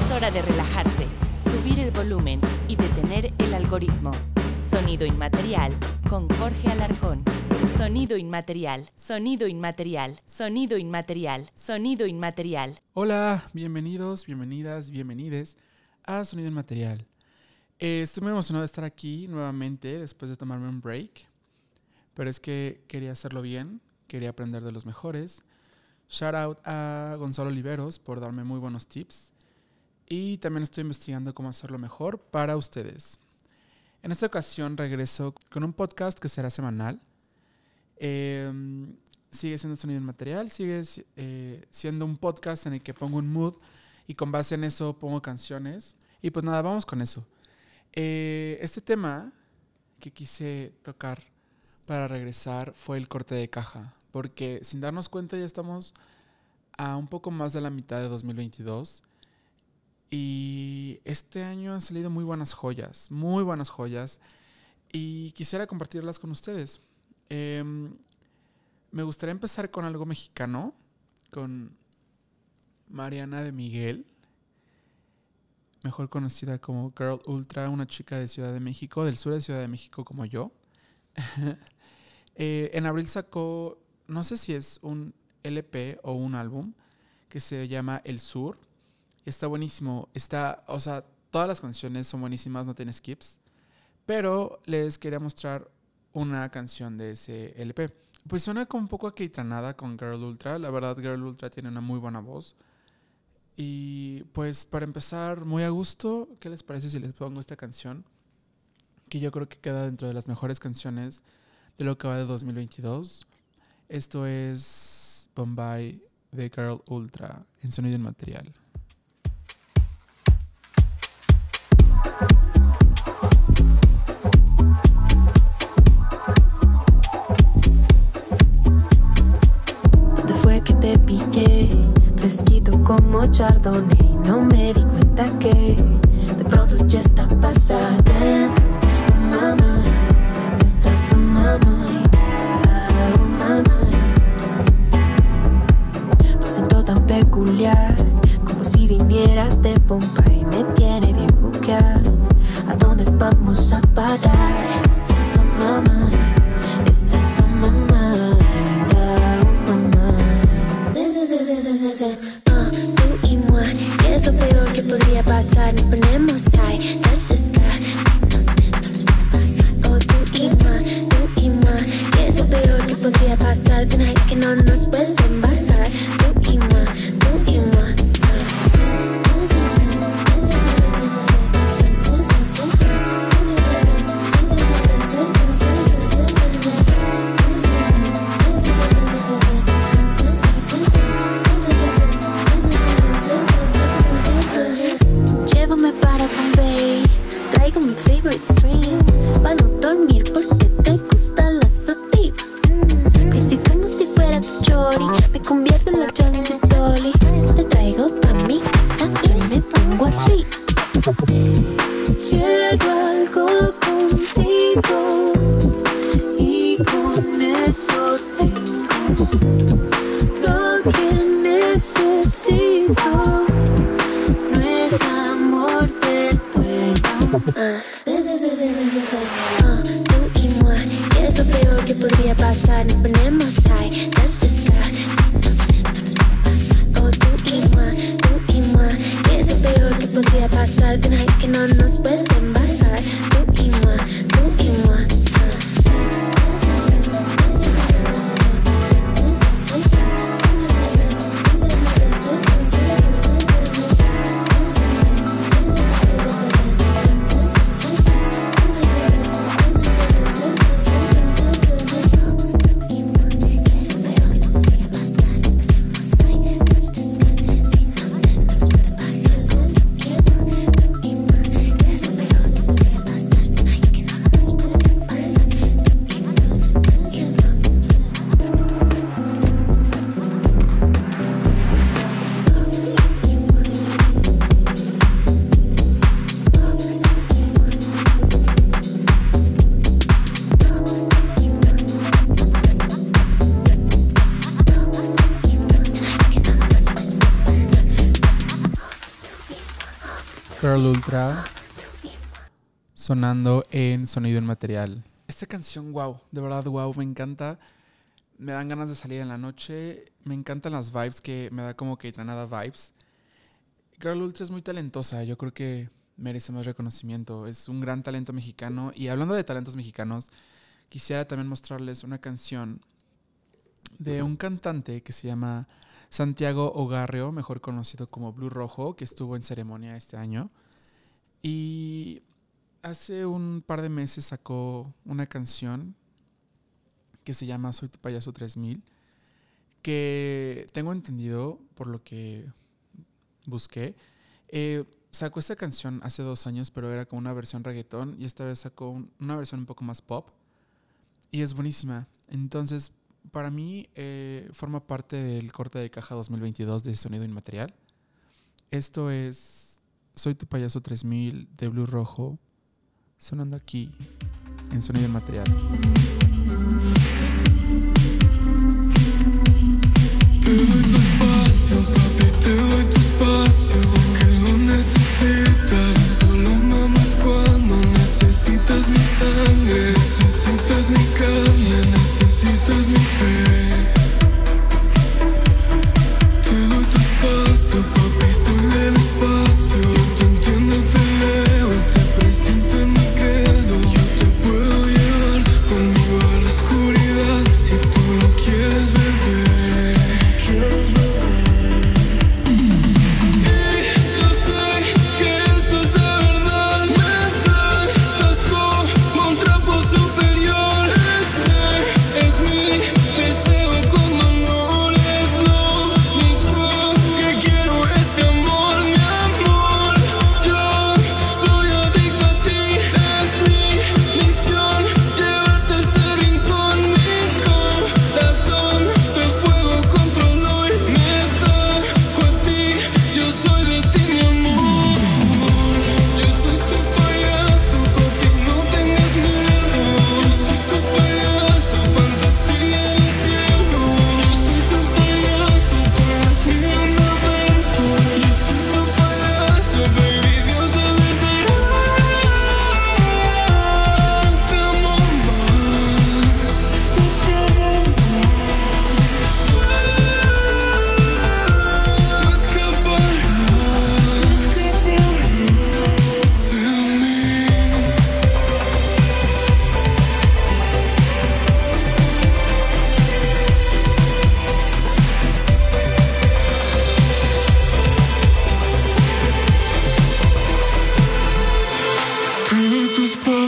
Es hora de relajarse, subir el volumen y detener el algoritmo. Sonido inmaterial con Jorge Alarcón. Sonido inmaterial, sonido inmaterial, sonido inmaterial, sonido inmaterial. Hola, bienvenidos, bienvenidas, bienvenides a Sonido Inmaterial. Eh, estoy muy emocionado de estar aquí nuevamente después de tomarme un break, pero es que quería hacerlo bien, quería aprender de los mejores. Shout out a Gonzalo Oliveros por darme muy buenos tips y también estoy investigando cómo hacerlo mejor para ustedes. En esta ocasión regreso con un podcast que será semanal. Em, sigue siendo sonido material, sigue eh, siendo un podcast en el que pongo un mood y con base en eso pongo canciones. Y pues nada, vamos con eso. Eh, este tema que quise tocar para regresar fue el corte de caja, porque sin darnos cuenta ya estamos a un poco más de la mitad de 2022 y este año han salido muy buenas joyas, muy buenas joyas y quisiera compartirlas con ustedes. Em, me gustaría empezar con algo mexicano, con Mariana de Miguel mejor conocida como Girl Ultra, una chica de Ciudad de México, del sur de Ciudad de México como yo. Eh, en abril sacó, no sé si es un LP o un álbum, que se llama El Sur. Está buenísimo. Está, o sea, todas las canciones son buenísimas, no tiene skips. Pero les quería mostrar una canción de ese LP. Pues suena como un poco aquitranada con Girl Ultra. La verdad, Girl Ultra tiene una muy buena voz. Y pues para empezar, muy a gusto, ¿qué les parece si les pongo esta canción? Que yo creo que queda dentro de las mejores canciones de lo que va de 2022. Esto es Bombay de Girl Ultra en sonido inmaterial. ¿Dónde peculiar Como si vinieras de Bombay Me tiene vamos a parar? Estás en mamá Estás en mamá Oh mamá tú y moi, si es lo peor que podría pasar, nos ponemos high, touch the sky. Oh, tú y moi, tú y es lo peor que podría pasar, tonight que no nos pueden bajar. Tú y moi, Ultra sonando en sonido en material. Esta canción, wow, de verdad, wow, me encanta. Me dan ganas de salir en la noche. Me encantan las vibes que me da como que Tranada vibes. Girl Ultra es muy talentosa. Yo creo que merece más reconocimiento. Es un gran talento mexicano. Y hablando de talentos mexicanos, quisiera también mostrarles una canción de un cantante que se llama Santiago Ogarrio, mejor conocido como Blue Rojo, que estuvo en ceremonia este año. Y hace un par de meses sacó una canción que se llama Soy tu payaso 3000, que tengo entendido por lo que busqué. Eh, sacó esta canción hace dos años, pero era como una versión reggaetón y esta vez sacó una versión un poco más pop y es buenísima. Entonces, para mí eh, forma parte del corte de caja 2022 de Sonido Inmaterial. Esto es Soy tu payaso 3000 de Blue Rojo, sonando aquí en Sonido Inmaterial. Te doy tu espacio, papi, te doy tu espacio. Sé que lo necesitas. Solo mamas cuando necesitas mi sangre. Necesitas mi carne, necesitas mi fe.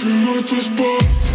Minutos, Bob.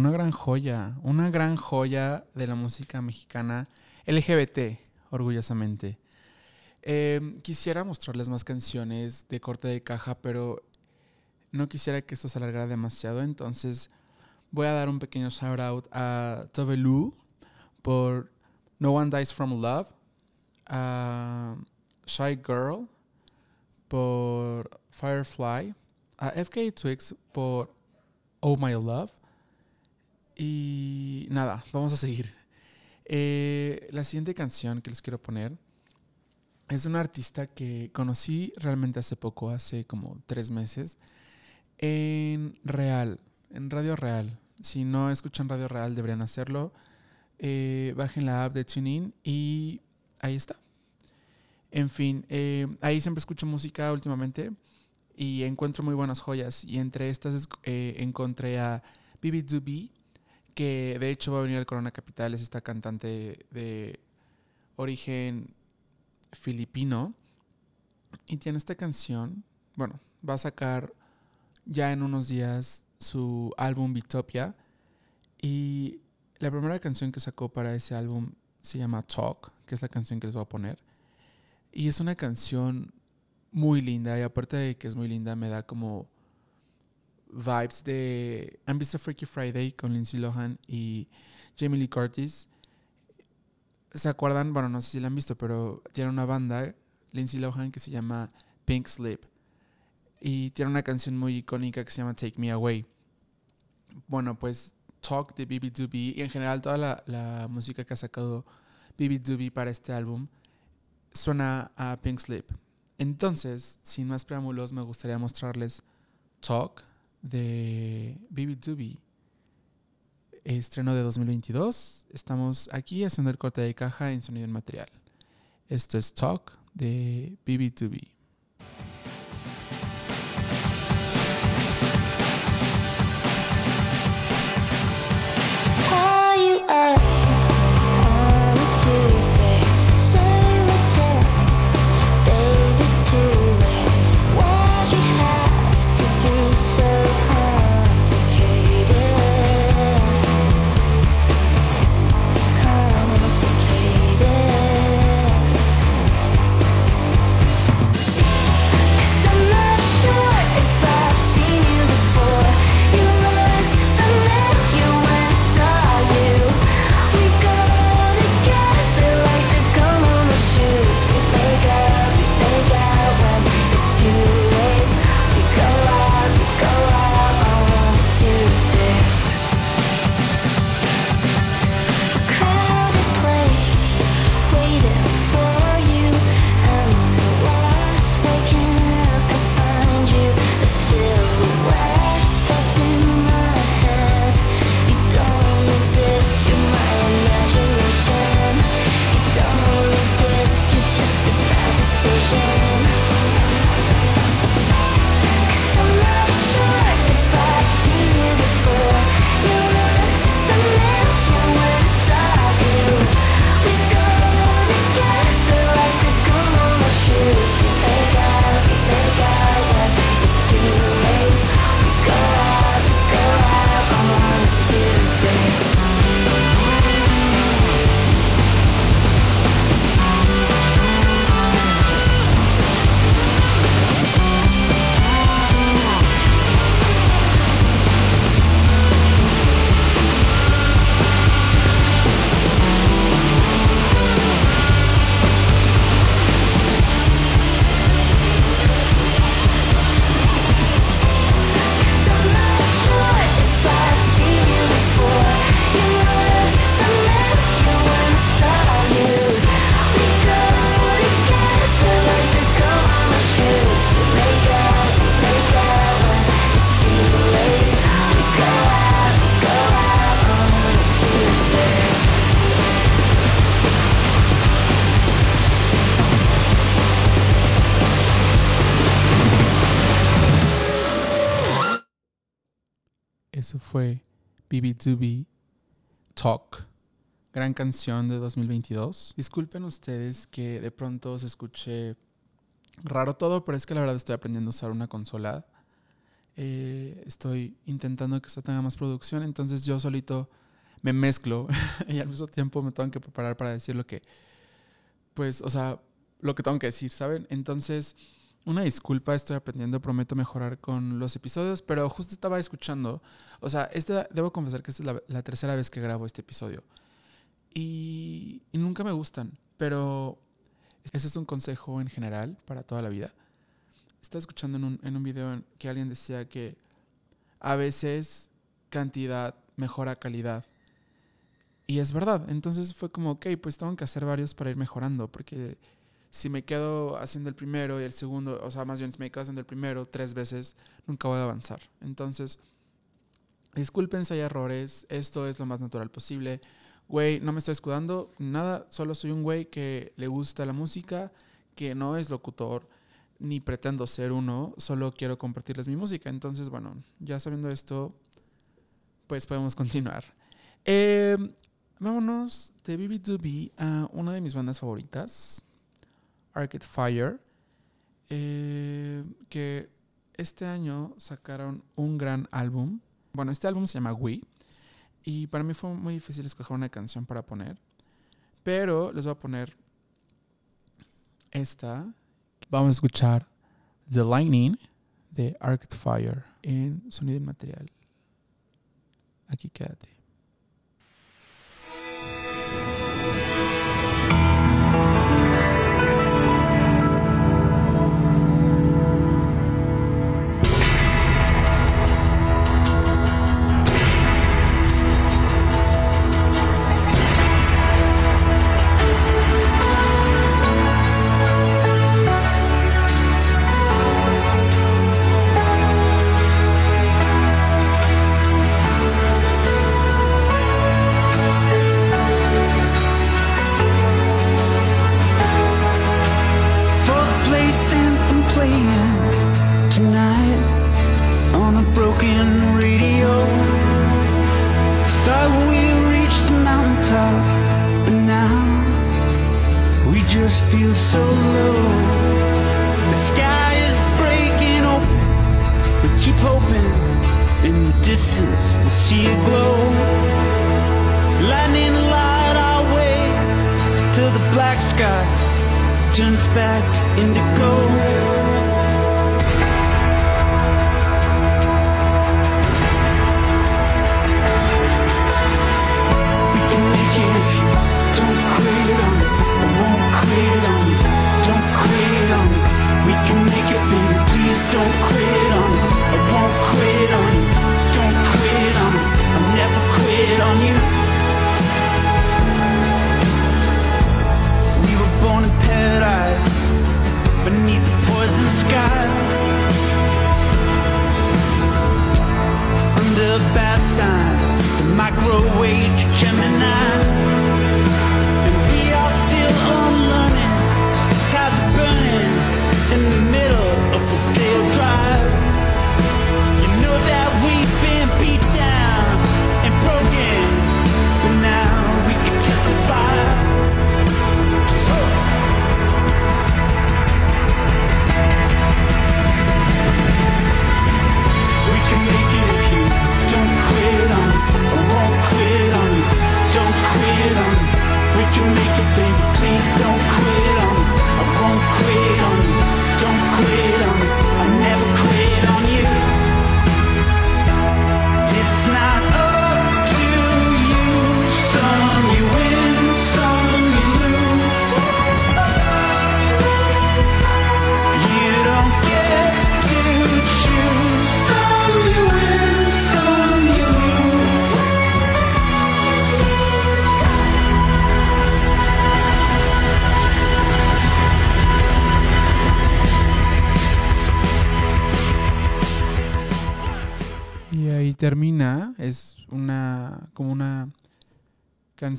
Una gran joya, una gran joya de la música mexicana LGBT, orgullosamente. Eh, quisiera mostrarles más canciones de corte de caja, pero no quisiera que esto se alargara demasiado, entonces voy a dar un pequeño shout out a Tove por No One Dies From Love, a Shy Girl por Firefly, a FK Twix por Oh My Love. Y nada, vamos a seguir. Eh, la siguiente canción que les quiero poner es de una artista que conocí realmente hace poco, hace como tres meses, en Real, en Radio Real. Si no escuchan Radio Real, deberían hacerlo. Eh, bajen la app de TuneIn y ahí está. En fin, eh, ahí siempre escucho música últimamente y encuentro muy buenas joyas. Y entre estas encontré a Bibi Dubi, que de hecho va a venir al Corona Capital, es esta cantante de origen filipino. Y tiene esta canción, bueno, va a sacar ya en unos días su álbum Bitopia. Y la primera canción que sacó para ese álbum se llama Talk, que es la canción que les voy a poner. Y es una canción muy linda. Y aparte de que es muy linda, me da como vibes de. ¿Han visto Freaky Friday con Lindsay Lohan y Jamie Lee Curtis? ¿Se acuerdan? Bueno, no sé si la han visto, pero tiene una banda, Lindsay Lohan, que se llama Pink Slip. Y tiene una canción muy icónica que se llama Take Me Away. Bueno, pues Talk de BB Doobie y en general toda la, la música que ha sacado BB Doobie para este álbum suena a Pink Slip. Entonces, sin más preámbulos, me gustaría mostrarles Talk de BB Doobie. Estreno de 2022. Estamos aquí haciendo el corte de caja en sonido en material. Esto es Talk de BB Doobie. BB2B, Talk, gran canción de 2022. Disculpen ustedes que de pronto se escuche raro todo, pero es que la verdad estoy aprendiendo a usar una consola. Eh, estoy intentando que esto tenga más producción, entonces yo solito me mezclo y al mismo tiempo me tengo que preparar para decir lo que, pues, o sea, lo que tengo que decir, ¿saben? Entonces, una disculpa, estoy aprendiendo, prometo mejorar con los episodios, pero justo estaba escuchando, o sea, esta, debo confesar que esta es la, la tercera vez que grabo este episodio y, y nunca me gustan, pero ese es un consejo en general para toda la vida. Estaba escuchando en un, en un video en que alguien decía que a veces cantidad mejora calidad. Y es verdad. Entonces fue como, ok, pues tengo que hacer varios para ir mejorando. Porque si me quedo haciendo el primero y el segundo, o sea, más bien si me quedo haciendo el primero tres veces, nunca voy a avanzar. Entonces, disculpen si hay errores. Esto es lo más natural posible. Güey, no me estoy escudando, nada. Solo soy un güey que le gusta la música, que no es locutor, ni pretendo ser uno. Solo quiero compartirles mi música. Entonces, bueno, ya sabiendo esto, pues podemos continuar. Eh, vámonos de BB2B a una de mis bandas favoritas, Arcade Fire, eh, que este año sacaron un gran álbum. Bueno, este álbum se llama We. Y para mí fue muy difícil escoger una canción para poner. Pero les voy a poner esta. Vamos a escuchar The Lightning de Arcade Fire en sonido inmaterial. Aquí quédate.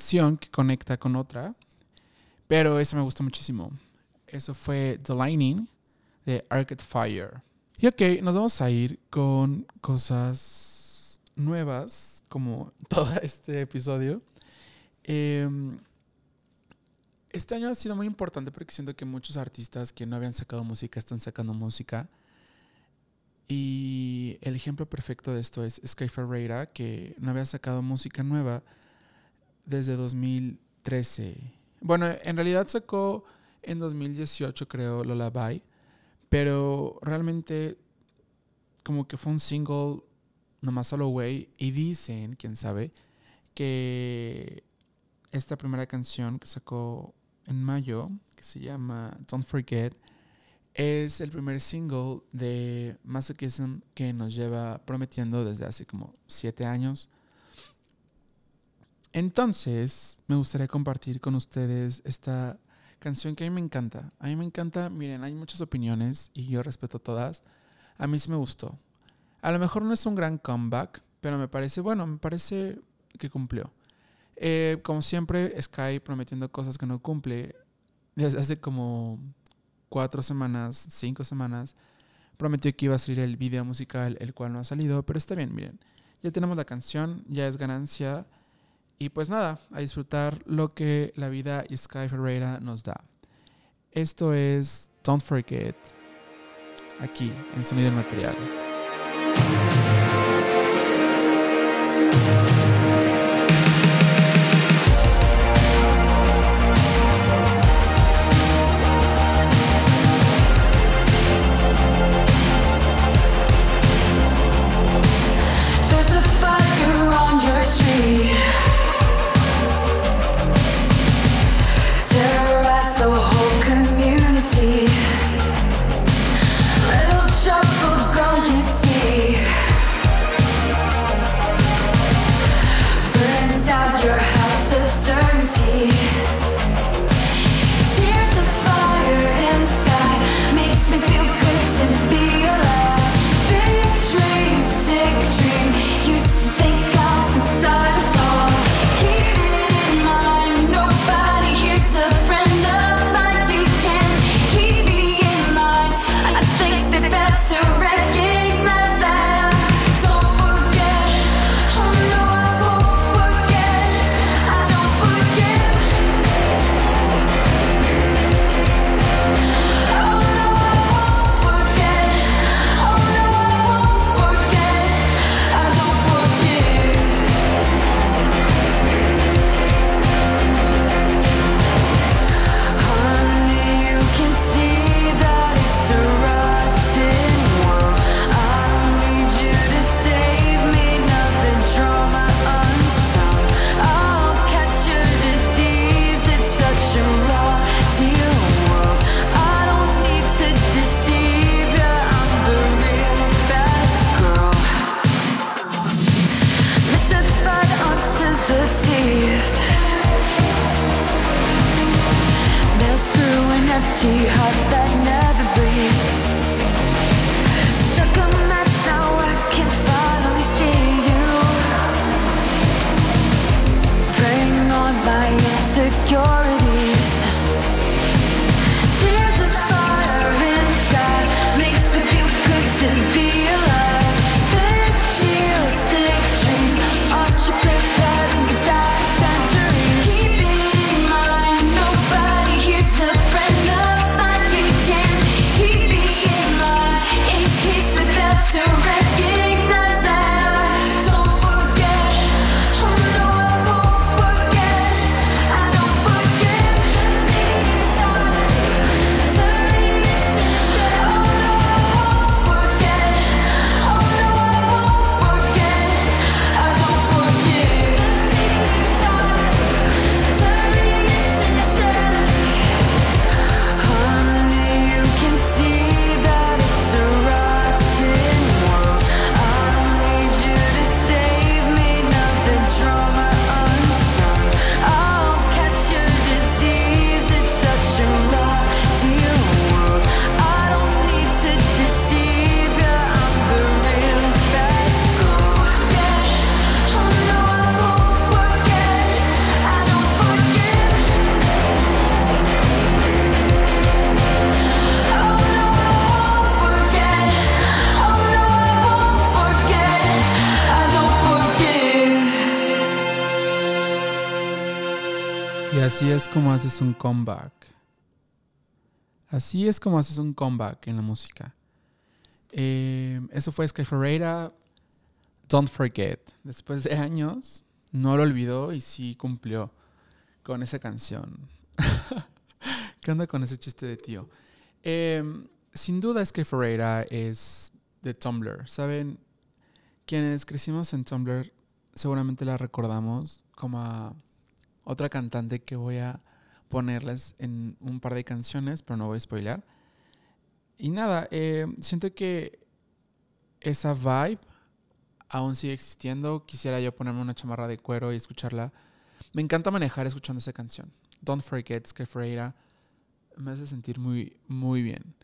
Canción que conecta con otra. Pero esa me gusta muchísimo. Eso fue The Lightning de Arcade Fire. Y ok, nos vamos a ir con cosas nuevas, como todo este episodio. Em, este año ha sido muy importante porque siento que muchos artistas que no habían sacado música están sacando música. Y el ejemplo perfecto de esto es Sky Ferreira, que no había sacado música nueva desde 2013. Bueno, en realidad sacó en 2018, creo, Lullaby, pero realmente como que fue un single nomás solo way y dicen, quién sabe, que esta primera canción que sacó en mayo, que se llama Don't Forget, es el primer single de Masochism que nos lleva prometiendo desde hace como siete años. Entonces, me gustaría compartir con ustedes esta canción que a mí me encanta. A mí me encanta, miren, hay muchas opiniones y yo respeto todas. A mí sí me gustó. A lo mejor no es un gran comeback, pero me parece, bueno, me parece que cumplió. Eh, como siempre, Sky prometiendo cosas que no cumple. Desde hace como cuatro semanas, cinco semanas, prometió que iba a salir el video musical, el cual no ha salido, pero está bien, miren. Ya tenemos la canción, ya es ganancia. Y pues nada, a disfrutar lo que la vida y Sky Ferreira nos da. Esto es Don't Forget, aquí en Sonido del Material. Como haces un comeback. Así es como haces un comeback en la música. Eh, eso fue Sky Ferreira. Don't Forget. Después de años, no lo olvidó y sí cumplió con esa canción. ¿Qué onda con ese chiste de tío? Eh, sin duda Sky Ferreira es de Tumblr. ¿Saben? Quienes crecimos en Tumblr seguramente la recordamos como a otra cantante que voy a ponerles en un par de canciones, pero no voy a spoiler. Y nada, eh, siento que esa vibe aún sigue existiendo. Quisiera yo ponerme una chamarra de cuero y escucharla. Me encanta manejar escuchando esa canción. Don't Forget, Sky Ferreira. Me hace sentir muy, muy bien.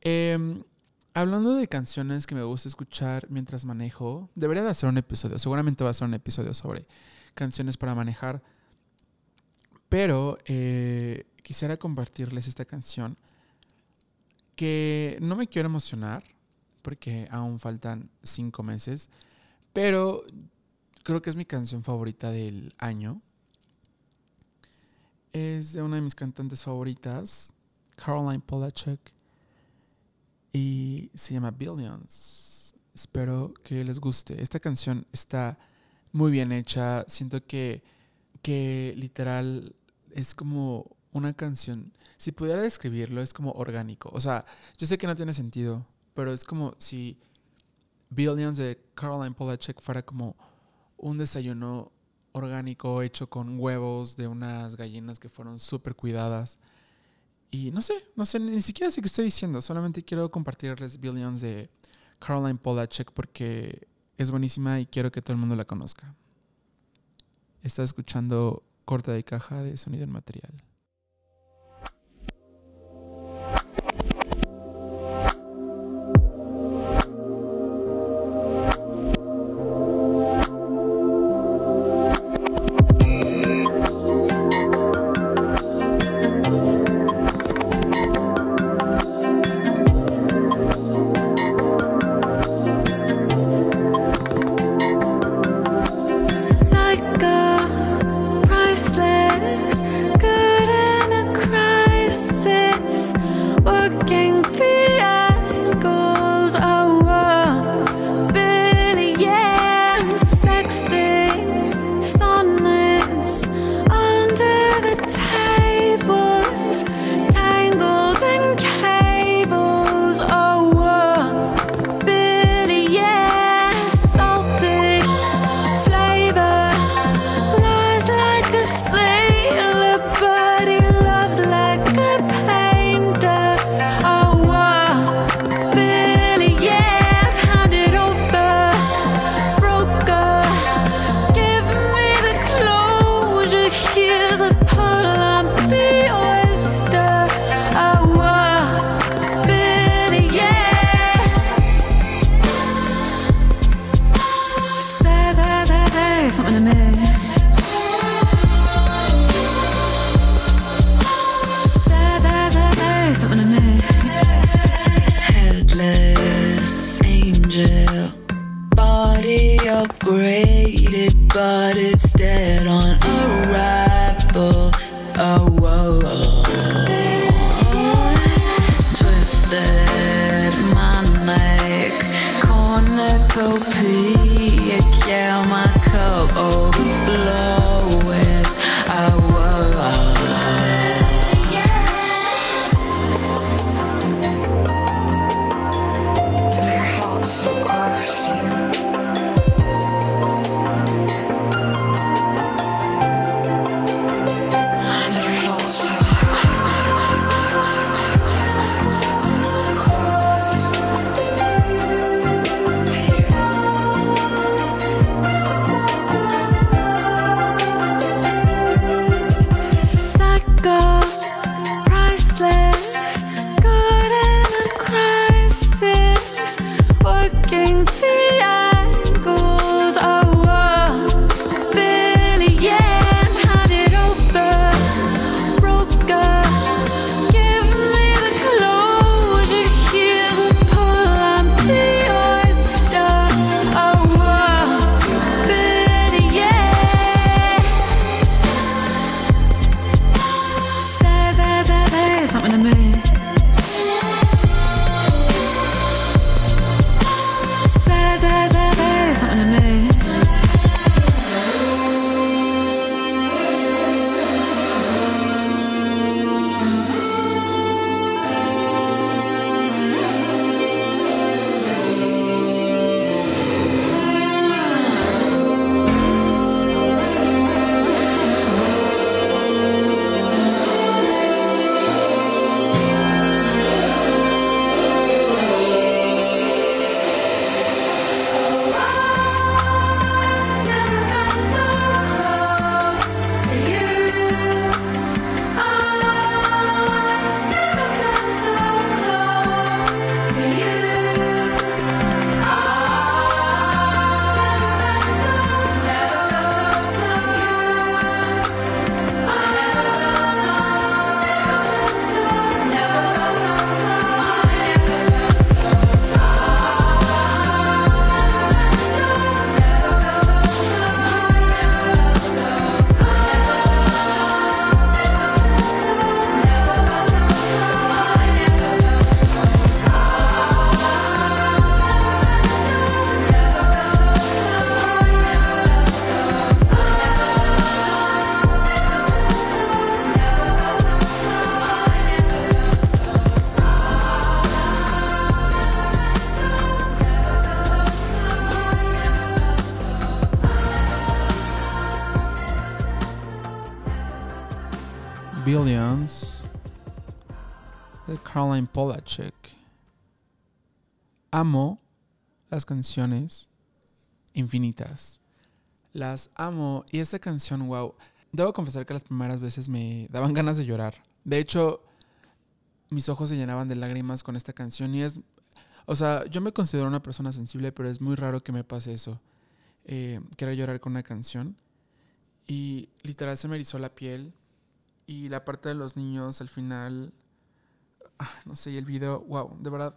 Eh, hablando de canciones que me gusta escuchar mientras manejo, debería de hacer un episodio. Seguramente va a ser un episodio sobre canciones para manejar. Pero eh, quisiera compartirles esta canción que no me quiero emocionar porque aún faltan cinco meses, pero creo que es mi canción favorita del año. Es de una de mis cantantes favoritas, Caroline Polachek, y se llama Billions. Espero que les guste. Esta canción está muy bien hecha. Siento que, que literal es como una canción. Si pudiera describirlo, es como orgánico. O sea, yo sé que no tiene sentido, pero es como si Billions de Caroline Polachek fuera como un desayuno orgánico hecho con huevos de unas gallinas que fueron súper cuidadas. Y no sé, no sé, ni siquiera sé qué estoy diciendo. Solamente quiero compartirles Billions de Caroline Polachek porque es buenísima y quiero que todo el mundo la conozca. Está escuchando corta de caja de sonido en material. Polachek. Amo las canciones infinitas. Las amo. Y esta canción, wow. Debo confesar que las primeras veces me daban ganas de llorar. De hecho, mis ojos se llenaban de lágrimas con esta canción. Y es. O sea, yo me considero una persona sensible, pero es muy raro que me pase eso. Eh, llorar con una canción. Y literal se me erizó la piel. Y la parte de los niños al final. Ah, no sé, y el video, wow, de verdad.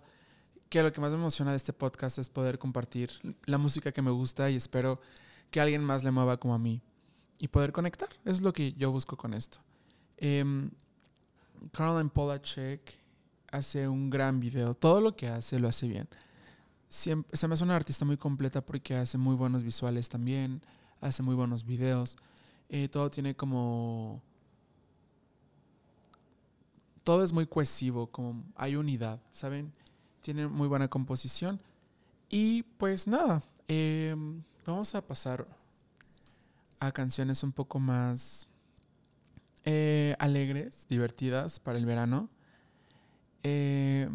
Que lo que más me emociona de este podcast es poder compartir la música que me gusta y espero que alguien más le mueva como a mí y poder conectar. Es lo que yo busco con esto. Em, Caroline Polachek hace un gran video. Todo lo que hace lo hace bien. Siempre, se me hace una artista muy completa porque hace muy buenos visuales también, hace muy buenos videos. Eh, todo tiene como... Todo es muy cohesivo, como hay unidad, ¿saben? Tiene muy buena composición. Y pues nada, em, vamos a pasar a canciones un poco más eh, alegres, divertidas para el verano. Eh,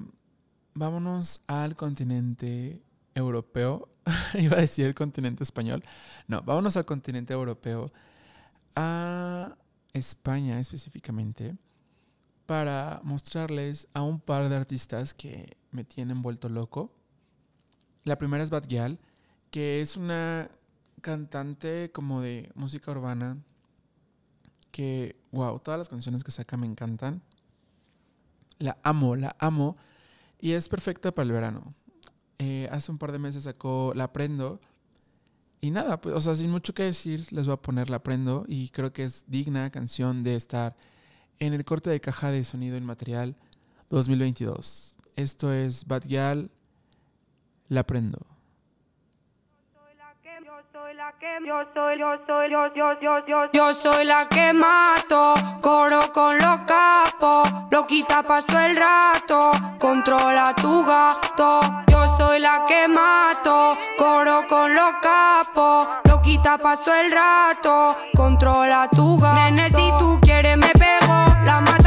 vámonos al continente europeo. Iba a decir el continente español. No, vámonos al continente europeo. A España específicamente. Para mostrarles a un par de artistas que me tienen vuelto loco. La primera es Bad Gyal, que es una cantante como de música urbana que, wow, todas las canciones que saca me encantan. La amo, la amo. Y es perfecta para el verano. Eh, hace un par de meses sacó La Aprendo. Y nada, pues, o sea, sin mucho que decir, les voy a poner La Aprendo. Y creo que es digna canción de estar en el corte de caja de sonido inmaterial 2022. Esto es Bad La Aprendo. Yo soy, la que mato, coro con los capos, lo quita paso el rato, controla tu gato. Yo soy la que mato, coro con los capos, lo quita paso el rato, controla tu gato. Nene, si tú la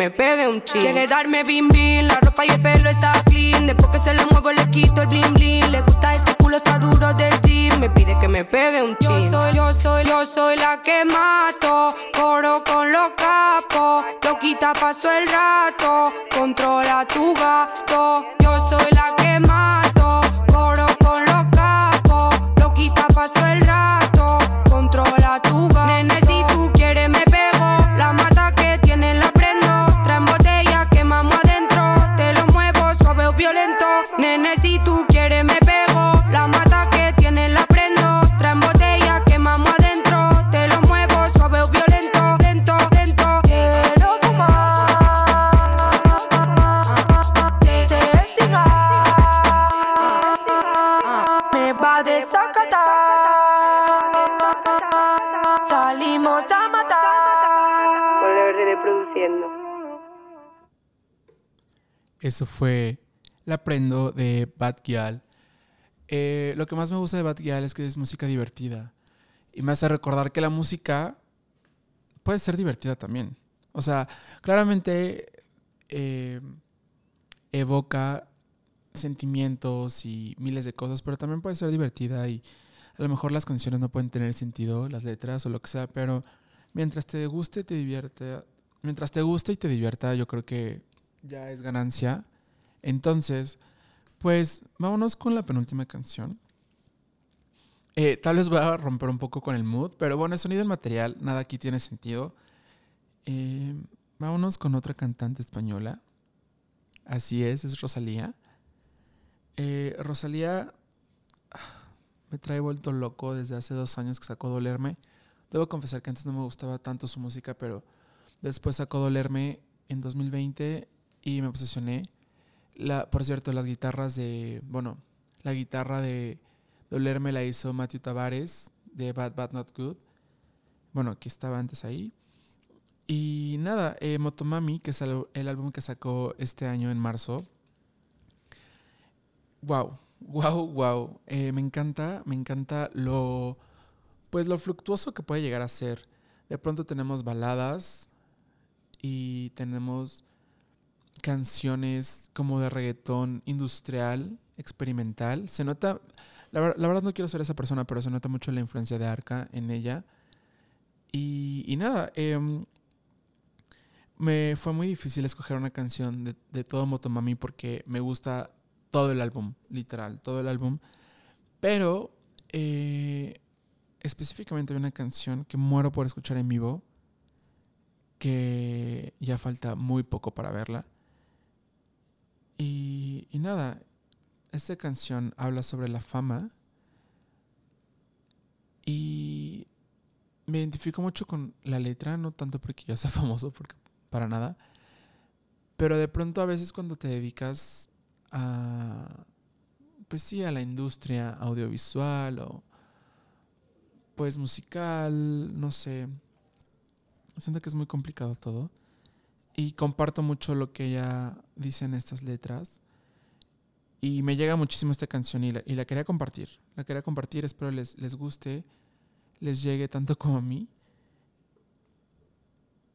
Me pegue un chin. Quiere darme bim bim. La ropa y el pelo está clean. Después que se lo muevo le quito el bling bling. Le gusta este culo está duro del gym. Me pide que me pegue un chin. Yo soy, yo soy, yo soy la que mato. Coro con los capos. Lo quita paso el rato. Controla tu gato. Yo soy la que mato. Salimos a matar. Con la reproduciendo. Eso fue La Prendo de Bad Gyal. Eh, lo que más me gusta de Bad Gyal es que es música divertida. Y me hace recordar que la música puede ser divertida también. O sea, claramente eh, evoca sentimientos y miles de cosas, pero también puede ser divertida y a lo mejor las canciones no pueden tener sentido, las letras o lo que sea, pero mientras te guste, te divierte, mientras te guste y te divierta, yo creo que ya es ganancia. Entonces, pues vámonos con la penúltima canción. Eh, tal vez voy a romper un poco con el mood, pero bueno, el sonido del material, nada aquí tiene sentido. Eh, vámonos con otra cantante española. Así es, es Rosalía. Eh, Rosalía ah, me trae vuelto loco desde hace dos años que sacó Dolerme. Debo confesar que antes no me gustaba tanto su música, pero después sacó Dolerme en 2020 y me obsesioné. Por cierto, las guitarras de. Bueno, la guitarra de Dolerme la hizo Matthew Tavares de Bad Bad Not Good. Bueno, que estaba antes ahí. Y nada, eh, Motomami, que es el, el álbum que sacó este año en marzo. Wow, wow, wow. Me encanta, me encanta lo. Pues lo fluctuoso que puede llegar a ser. De pronto tenemos baladas y tenemos canciones como de reggaetón industrial, experimental. Se nota, la, la verdad no quiero ser esa persona, pero se nota mucho la influencia de Arca en ella. Y, y nada, em, me fue muy difícil escoger una canción de, de todo Motomami porque me gusta todo el álbum, literal, todo el álbum. Pero eh, específicamente hay una canción que muero por escuchar en vivo, que ya falta muy poco para verla. Y, y nada, esta canción habla sobre la fama y me identifico mucho con la letra, no tanto porque yo sea famoso, porque para nada, pero de pronto a veces cuando te dedicas a, pues sí, a la industria audiovisual o pues musical, no sé, siento que es muy complicado todo. Y comparto mucho lo que ella dice en estas letras. Y me llega muchísimo esta canción y la, y la quería compartir. La quería compartir, espero les, les guste, les llegue tanto como a mí.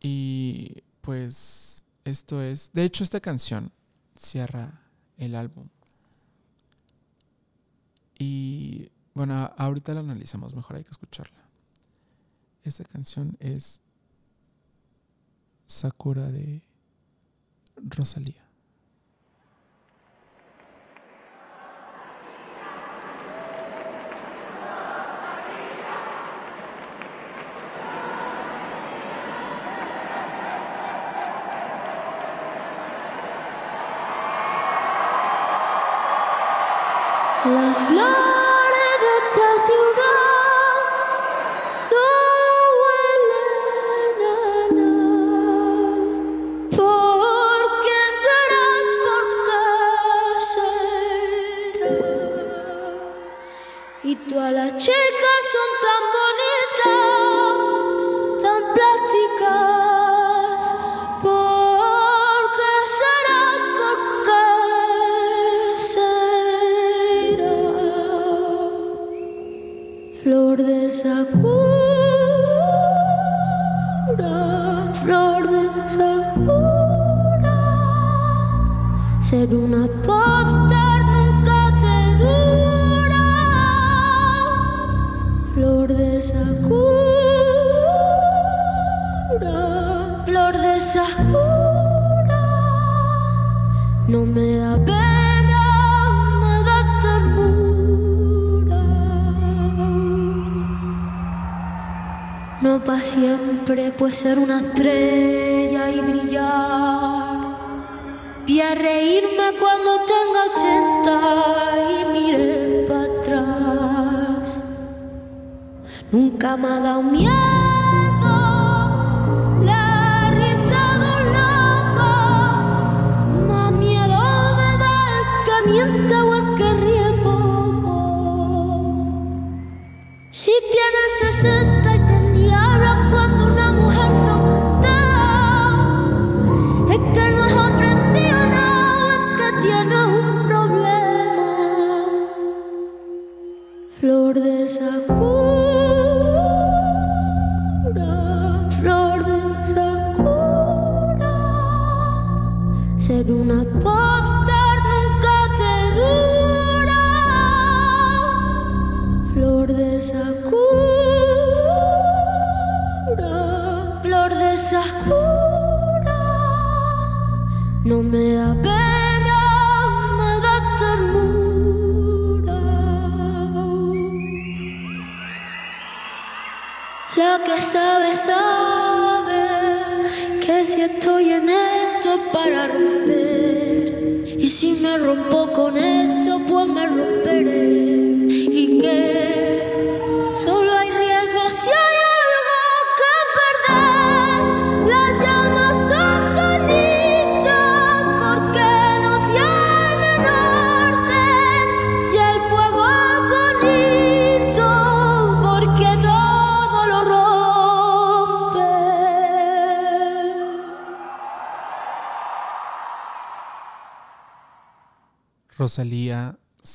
Y pues esto es... De hecho, esta canción cierra el álbum. Y bueno, ahorita la analizamos, mejor hay que escucharla. Esta canción es Sakura de Rosalía. Ser una estrella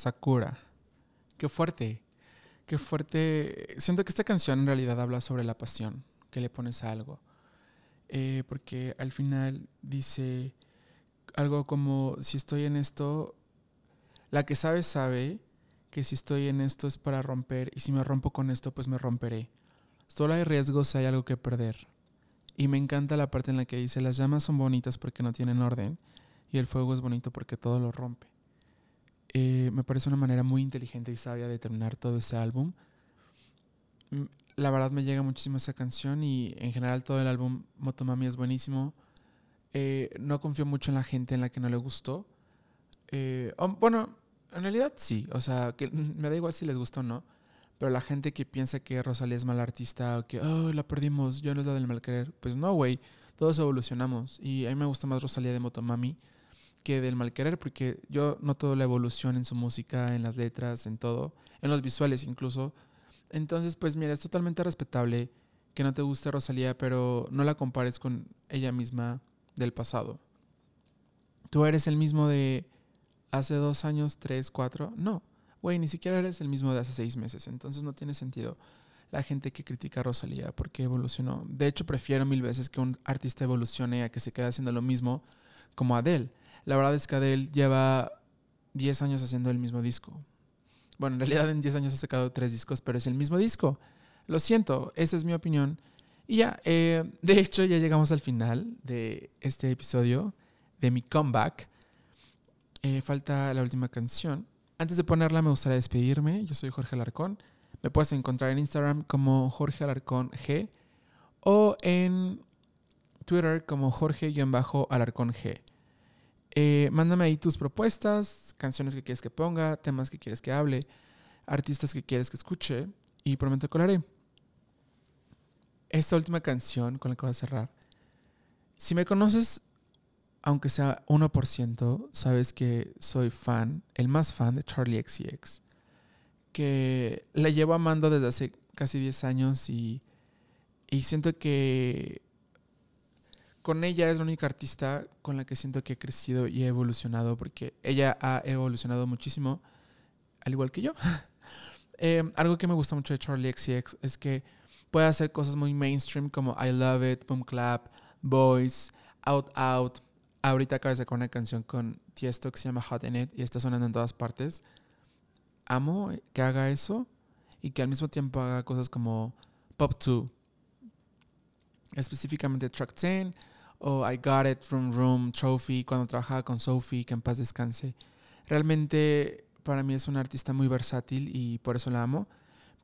Sakura. Qué fuerte. Qué fuerte. Siento que esta canción en realidad habla sobre la pasión que le pones a algo. Eh, porque al final dice algo como, si estoy en esto, la que sabe sabe que si estoy en esto es para romper y si me rompo con esto, pues me romperé. Solo hay riesgos, hay algo que perder. Y me encanta la parte en la que dice, las llamas son bonitas porque no tienen orden y el fuego es bonito porque todo lo rompe. Eh, me parece una manera muy inteligente y sabia de terminar todo ese álbum. Mm, La verdad me llega muchísimo esa canción y en general todo el álbum Motomami es buenísimo. Eh, no confío mucho en la gente en la que no le gustó. Oh, bueno, en realidad sí, o sea, que me da igual si les gustó o no. Pero la gente que piensa que Rosalía es mala artista o que, oh, la perdimos, yo no es la del mal querer. Pues no, güey, todos evolucionamos. Y a mí me gusta más Rosalía de Motomami que del mal querer, porque yo noto la evolución en su música, en las letras, en todo, en los visuales incluso. Entonces, pues mira, es totalmente respetable que no te guste Rosalía, pero no la compares con ella misma del pasado. Tú eres el mismo de hace dos años, tres, cuatro. No, güey, ni siquiera eres el mismo de hace seis meses. Entonces no tiene sentido la gente que critica a Rosalía porque evolucionó. De hecho, prefiero mil veces que un artista evolucione a que se quede haciendo lo mismo como Adele. La verdad es que Adele lleva 10 años haciendo el mismo disco. Bueno, en realidad en 10 años ha sacado tres discos, pero es el mismo disco. Lo siento, esa es mi opinión. Y ya, eh, de hecho ya llegamos al final de este episodio, de mi comeback. Eh, falta la última canción. Antes de ponerla me gustaría despedirme. Yo soy Jorge Alarcón. Me puedes encontrar en Instagram como Jorge Alarcón G o en Twitter como Jorge-Alarcón G. Eh, mándame ahí tus propuestas, canciones que quieres que ponga, temas que quieres que hable, artistas que quieres que escuche y pronto colaré. Esta última canción con la que voy a cerrar. Si me conoces, aunque sea 1%, sabes que soy fan, el más fan de Charlie XCX. Que la llevo amando desde hace casi 10 años y, y siento que con ella es la única artista con la que siento que he crecido y he evolucionado porque ella ha evolucionado muchísimo, al igual que yo. Eh, algo que me gusta mucho de Charlie XCX es que puede hacer cosas muy mainstream como I Love It, Boom Clap, Boys, Out Out. Ahorita acaba de sacar una canción con Tiesto que se llama Hot in It y está sonando en todas partes. Amo que haga eso y que al mismo tiempo haga cosas como Pop 2, específicamente Track 10 o I Got It, Room Room, Trophy, cuando trabajaba con Sophie, que en paz descanse. Realmente para mí es una artista muy versátil y por eso la amo.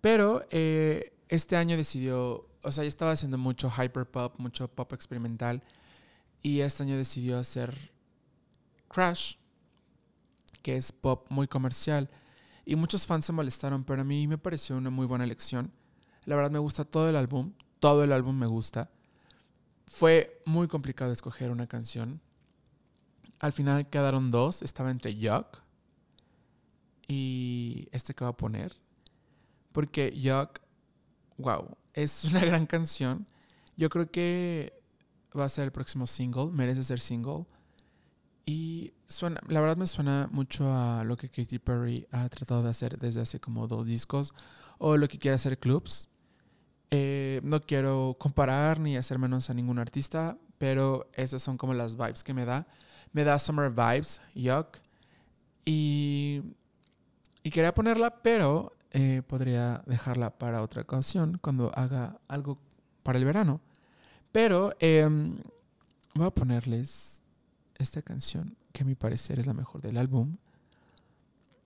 Pero eh, este año decidió, o sea, ya estaba haciendo mucho hyper pop, mucho pop experimental y este año decidió hacer Crash, que es pop muy comercial. Y muchos fans se molestaron, pero a mí me pareció una muy buena elección. La verdad me gusta todo el álbum, todo el álbum me gusta. Fue muy complicado escoger una canción. Al final quedaron dos. Estaba entre Yuck y este que voy a poner. Porque Yuck wow, es una gran canción. Yo creo que va a ser el próximo single, merece ser single. Y suena, la verdad me suena mucho a lo que Katy Perry ha tratado de hacer desde hace como dos discos o lo que quiere hacer Clubs. Eh, no quiero comparar ni hacer menos a ningún artista, pero esas son como las vibes que me da. Me da Summer Vibes, Yuck. Y, y quería ponerla, pero eh, podría dejarla para otra ocasión cuando haga algo para el verano. Pero em, voy a ponerles esta canción que a mi parecer es la mejor del álbum.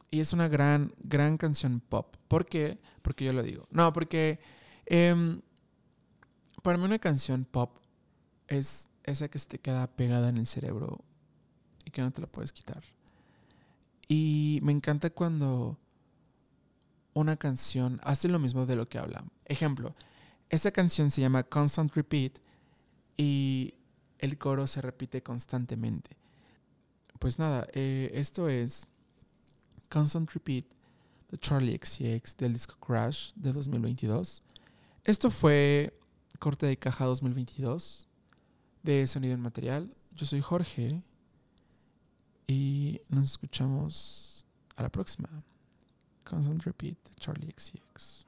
Y es una gran, gran canción pop. ¿Por qué? Porque yo lo digo. No, porque em, para mí una canción pop es esa que se te queda pegada en el cerebro y que no te la puedes quitar. Y me encanta cuando una canción hace lo mismo de lo que habla. Ejemplo, esta canción se llama Constant Repeat y el coro se repite constantemente. Pues nada, eh, esto es Constant Repeat de Charlie XCX del disco Crash de 2022. Esto fue corte de caja 2022 de Sonido en Material. Yo soy Jorge y nos escuchamos a la próxima. Constant Repeat Charlie XCX.